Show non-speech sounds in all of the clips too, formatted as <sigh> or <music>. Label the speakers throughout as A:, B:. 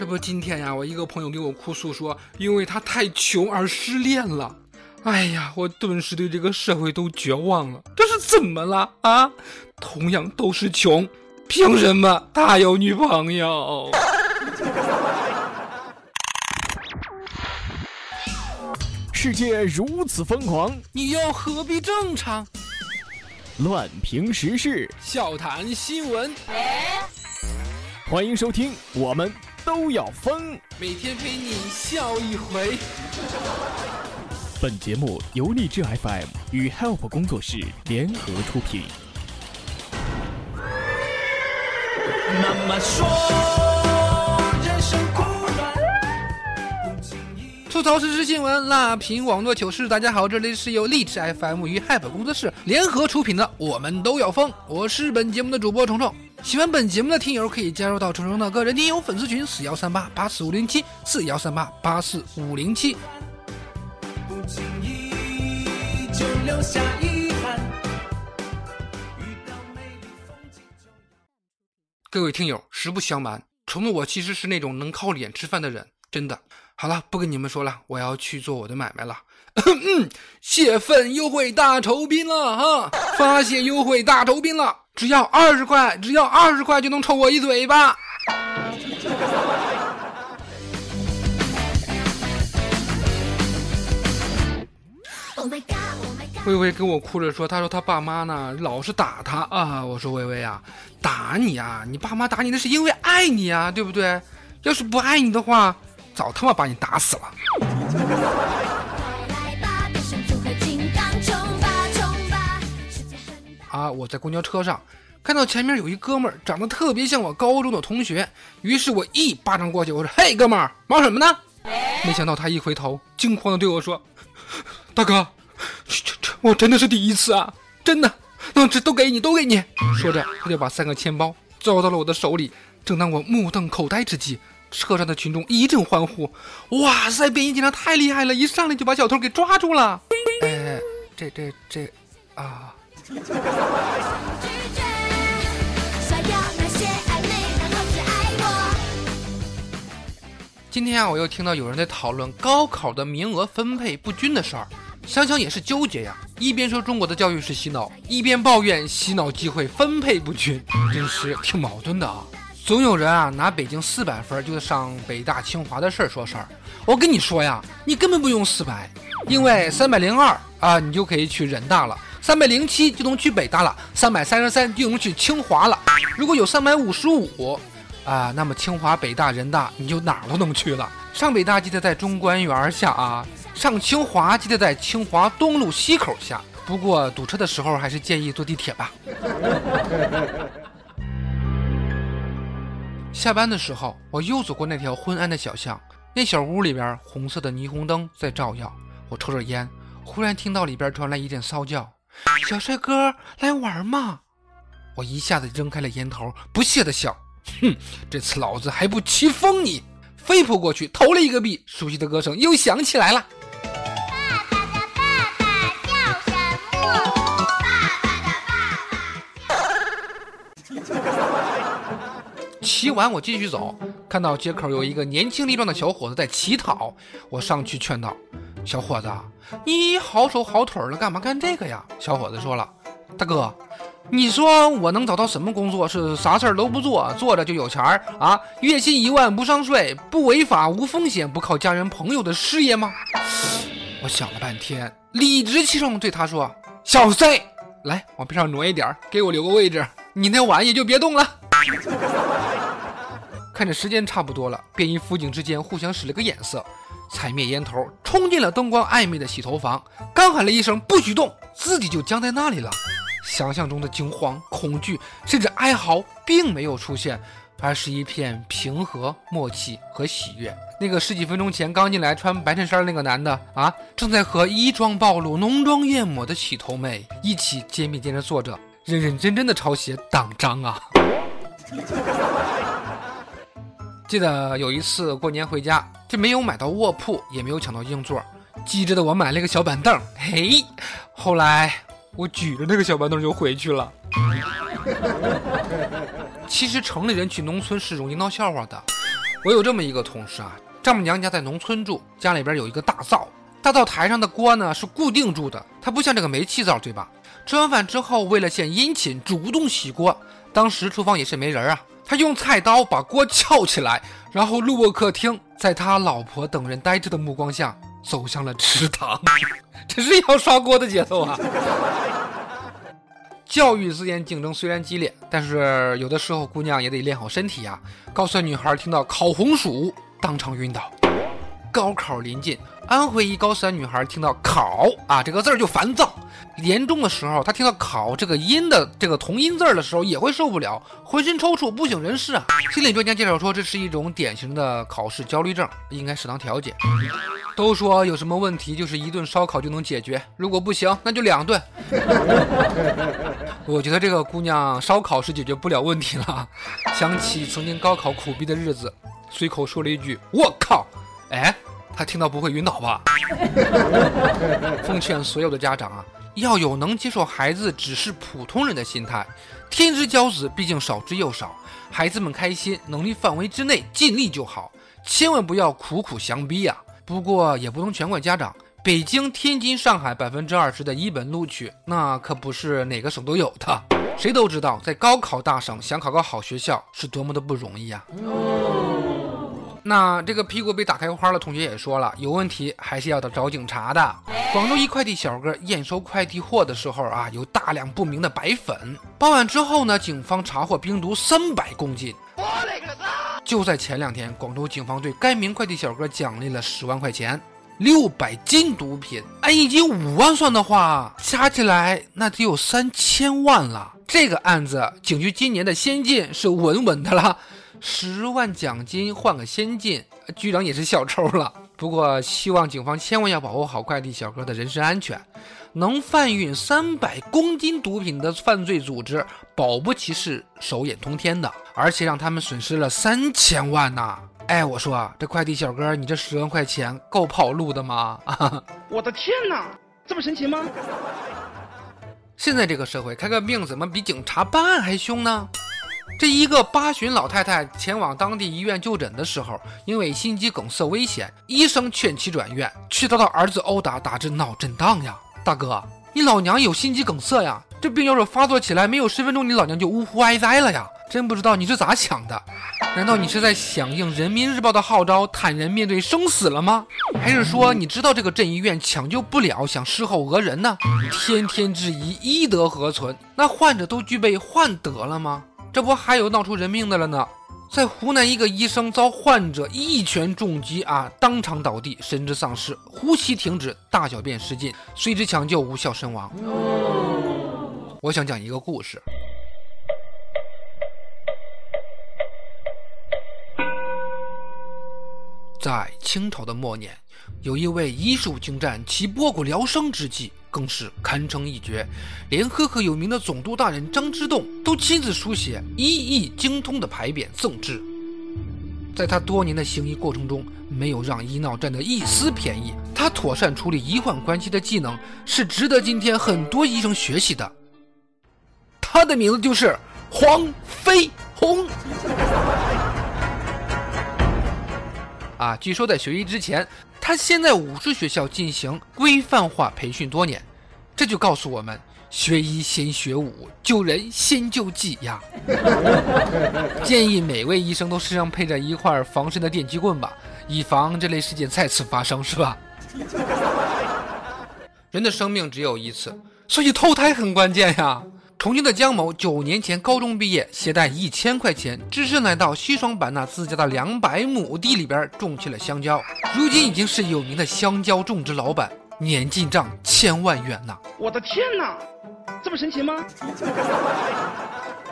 A: 这不今天呀，我一个朋友给我哭诉说，因为他太穷而失恋了。哎呀，我顿时对这个社会都绝望了。这是怎么了啊？同样都是穷，凭什么他有女朋友？
B: 世界如此疯狂，
A: 你又何必正常？
B: 乱评时事，
A: 笑谈新闻，
B: 欢迎收听，我们都要疯。
A: 每天陪你笑一回。
B: 本节目由荔枝 FM 与 Help 工作室联合出品。
C: 妈妈说，人生苦短。
A: 吐槽时事新闻，辣评网络糗事。大家好，这里是由荔枝 FM 与 Hype 工作室联合出品的《我们都要疯》，我是本节目的主播虫虫。喜欢本节目的听友可以加入到虫虫的个人听友粉丝群四幺三八八四五零七四幺三八八四五零七。各位听友，实不相瞒，虫虫我其实是那种能靠脸吃饭的人，真的。好了，不跟你们说了，我要去做我的买卖了。嗯，泄愤优惠大酬宾了哈！发泄优惠大酬宾了，只要二十块，只要二十块就能抽我一嘴巴。微微跟我哭着说：“她说她爸妈呢老是打她啊。”我说：“微微啊，打你啊，你爸妈打你那是因为爱你啊，对不对？要是不爱你的话，早他妈把你打死了。”啊，我在公交车上看到前面有一哥们儿长得特别像我高中的同学，于是我一巴掌过去，我说：“嘿，哥们儿，忙什么呢？”没想到他一回头，惊慌的对我说：“ <laughs> 大哥，这这，我真的是第一次啊，真的，那这都给你，都给你。”说着，他就把三个钱包交到了我的手里。正当我目瞪口呆之际，车上的群众一阵欢呼：“哇塞，便衣警察太厉害了，一上来就把小偷给抓住了！”哎，这这这，啊。
D: 拒绝，甩掉那些暧昧，然后只爱我。
A: 今天啊，我又听到有人在讨论高考的名额分配不均的事儿，想想也是纠结呀。一边说中国的教育是洗脑，一边抱怨洗脑机会分配不均，真是挺矛盾的啊。总有人啊拿北京四百分就上北大清华的事儿说事儿。我跟你说呀，你根本不用四百，因为三百零二啊，你就可以去人大了；三百零七就能去北大了；三百三十三就能去清华了。如果有三百五十五。啊，那么清华、北大、人大你就哪儿都能去了。上北大记得在中关园下啊，上清华记得在清华东路西口下。不过堵车的时候还是建议坐地铁吧。<laughs> 下班的时候，我又走过那条昏暗的小巷，那小屋里边红色的霓虹灯在照耀。我抽着烟，忽然听到里边传来一阵骚叫：“小帅哥，来玩嘛！”我一下子扔开了烟头，不屑地笑。哼，这次老子还不骑疯你！飞扑过去，投了一个币，熟悉的歌声又响起来了。
D: 爸爸的爸爸叫什么？爸爸的爸爸。
A: 骑完我继续走，看到街口有一个年轻力壮的小伙子在乞讨，我上去劝道：“小伙子，你好手好腿儿了，干嘛干这个呀？”小伙子说了：“大哥。”你说我能找到什么工作是啥事儿都不做，坐着就有钱儿啊？月薪一万不上税，不违法无风险，不靠家人朋友的事业吗？我想了半天，理直气壮对他说：“小 C，来往边上挪一点，给我留个位置。你那碗也就别动了。<laughs> ”看着时间差不多了，便衣辅警之间互相使了个眼色，踩灭烟头，冲进了灯光暧昧的洗头房。刚喊了一声“不许动”，自己就僵在那里了。想象中的惊慌、恐惧，甚至哀嚎，并没有出现，而是一片平和、默契和喜悦。那个十几分钟前刚进来穿白衬衫那个男的啊，正在和衣装暴露、浓妆艳抹的洗头妹一起肩并肩着坐着，认认真真的抄写党章啊！记得有一次过年回家，这没有买到卧铺，也没有抢到硬座，机智的我买了个小板凳，嘿，后来。我举着那个小板凳就回去了。<laughs> 其实城里人去农村是容易闹笑话的。我有这么一个同事啊，丈母娘家在农村住，家里边有一个大灶，大灶台上的锅呢是固定住的，它不像这个煤气灶，对吧？吃完饭之后，为了献殷勤，主动洗锅。当时厨房也是没人啊，他用菜刀把锅撬起来，然后路过客厅，在他老婆等人呆滞的目光下，走向了池塘。<laughs> 这是要刷锅的节奏啊！教育之间竞争虽然激烈，但是有的时候姑娘也得练好身体呀、高三女孩听到烤红薯，当场晕倒。高考临近，安徽一高三女孩听到“考”啊这个字儿就烦躁。严重的时候，她听到“考”这个音的这个同音字儿的时候，也会受不了，浑身抽搐，不省人事啊。心理专家介绍说，这是一种典型的考试焦虑症，应该适当调节。都说有什么问题就是一顿烧烤就能解决，如果不行，那就两顿。<laughs> 我觉得这个姑娘烧烤是解决不了问题了。想起曾经高考苦逼的日子，随口说了一句“我靠”，哎，他听到不会晕倒吧？奉劝所有的家长啊，要有能接受孩子只是普通人的心态。天之骄子毕竟少之又少，孩子们开心，能力范围之内尽力就好，千万不要苦苦相逼呀、不过也不能全怪家长。北京、天津、上海百分之二十的一本录取，那可不是哪个省都有的。谁都知道，在高考大省想考个好学校是多么的不容易啊、那这个屁股被打开花了同学也说了，有问题还是要找警察的。广州一快递小哥验收快递货的时候啊，有大量不明的白粉。报案之后呢，警方查获冰毒三百公斤。就在前两天，广州警方对该名快递小哥奖励了十万块钱，六百斤毒品，按一斤五万算的话，加起来那得有三千万了。这个案子，警局今年的先进是稳稳的了，十万奖金换个先进，局长也是小抽了。不过，希望警方千万要保护好快递小哥的人身安全。能贩运三百公斤毒品的犯罪组织，保不齐是手眼通天的，而且让他们损失了三千万呐、哎，我说这快递小哥，你这十万块钱够跑路的吗？啊！<laughs>
E: 我的天哪，这么神奇吗？
A: 现在这个社会，开个病怎么比警察办案还凶呢？这一个八旬老太太前往当地医院就诊的时候，因为心肌梗塞危险，医生劝其转院，却遭到儿子殴打，导致脑震荡呀！大哥，你老娘有心肌梗塞呀！这病要是发作起来，没有十分钟，你老娘就呜呼哀哉了呀！真不知道你是咋想的？难道你是在响应人民日报的号召，坦然面对生死了吗？还是说你知道这个镇医院抢救不了，想事后讹人呢？天天质疑医德何存？那患者都具备患德了吗？这不还有闹出人命的了呢？在湖南，一个医生遭患者一拳重击啊，当场倒地，神志丧失，呼吸停止，大小便失禁，随之抢救无效身亡。我想讲一个故事。在清朝的末年，有一位医术精湛、其拨骨疗生之技更是堪称一绝，连赫赫有名的总督大人张之洞都亲自书写医艺精通的牌匾赠之。在他多年的行医过程中，没有让医闹占得一丝便宜。他妥善处理医患关系的技能是值得今天很多医生学习的。他的名字就是黄飞鸿。啊，据说在学医之前，他先在武术学校进行规范化培训多年，这就告诉我们：学医先学武，救人先救己呀。<laughs> 建议每位医生都身上配着一块防身的电击棍吧，以防这类事件再次发生，是吧？人的生命只有一次，所以投胎很关键呀。重庆的江某九年前高中毕业，携带一千块钱，只身来到西双版纳自家的两百亩地里边种起了香蕉，如今已经是有名的香蕉种植老板，年进账千万元呐！
E: 我的天哪，这么神奇吗？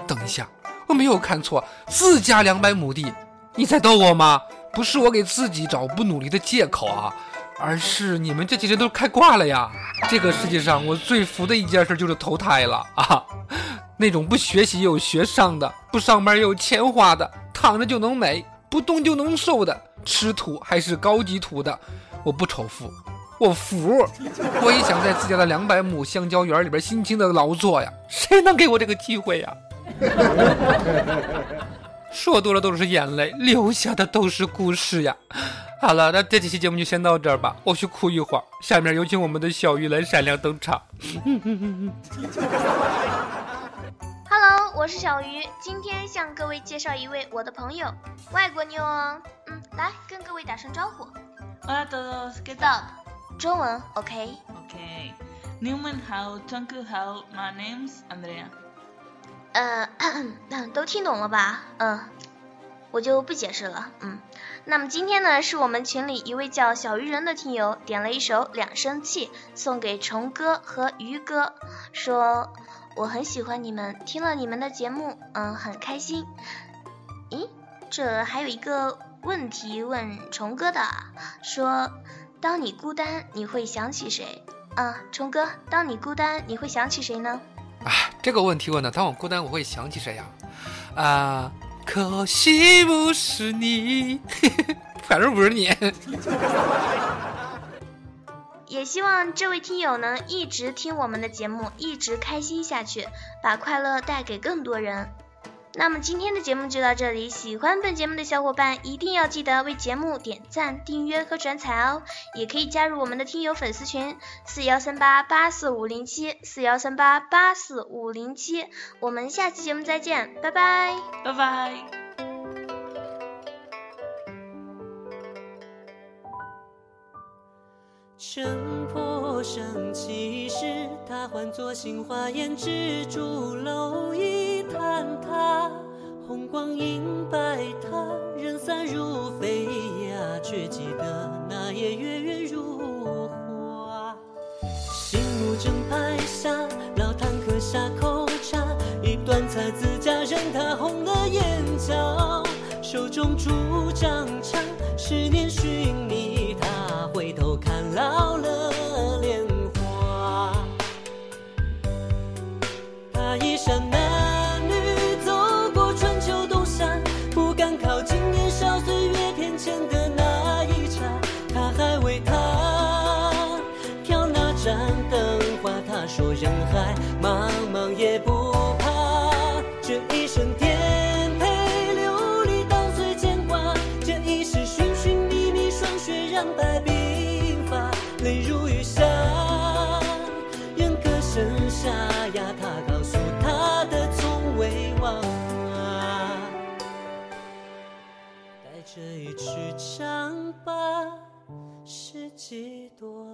A: 等一下，我没有看错，自家两百亩地，你在逗我吗？不是我给自己找不努力的借口啊，而是你们这几人都开挂了呀！这个世界上我最服的一件事就是投胎了啊！那种不学习又有学上的，不上班又有钱花的，躺着就能美，不动就能瘦的，吃土还是高级土的，我不仇富，我服。我也想在自家的两百亩香蕉园里边辛勤的劳作呀，谁能给我这个机会呀？<laughs> 说多了都是眼泪，流下的都是故事呀。好了，那这期节目就先到这儿吧，我去哭一会儿。下面有请我们的小鱼来闪亮登场。<laughs>
F: Hello，我是小鱼，今天向各位介绍一位我的朋友，外国妞哦。嗯，来跟各位打声招呼。
G: Hola a todos, ¿qué tal?
F: Stop，中文 OK。
G: Okay. Newman how, Tunku how, my name's Andrea.
F: 呃，<coughs> 都听懂了吧？嗯，我就不解释了。嗯，那么今天呢，是我们群里一位叫小鱼人的听友点了一首《两声气》，送给虫哥和鱼哥，说我很喜欢你们，听了你们的节目，嗯，很开心。咦，这还有一个问题问虫哥的，说当你孤单，你会想起谁？啊，虫哥，当你孤单，你会想起谁呢？
A: 啊，这个问题问的，当我孤单，我会想起谁呀？啊，可惜不是你，<laughs> 反正不是你。<laughs>
F: 也希望这位听友能一直听我们的节目，一直开心下去，把快乐带给更多人。那么今天的节目就到这里，喜欢本节目的小伙伴一定要记得为节目点赞、订阅和转采哦，也可以加入我们的听友粉丝群四幺三八八四五零七四幺三八八四五零七，我们下期节目再见，拜拜。
G: Bye bye.
H: 尘破生起时，他换作杏花胭脂烛楼一坍塌，红光映白塔，人散如飞呀，却记得那夜月圆如花。醒目正拍下，老坦克下口茶，一段菜子佳人，他红了眼角，手中竹杖茶，十年寻觅他，回头看老了莲花。他衣衫苍白鬓发，泪如雨下。人歌声沙哑，他告诉他的从未忘啊。带着一曲唱罢，世纪多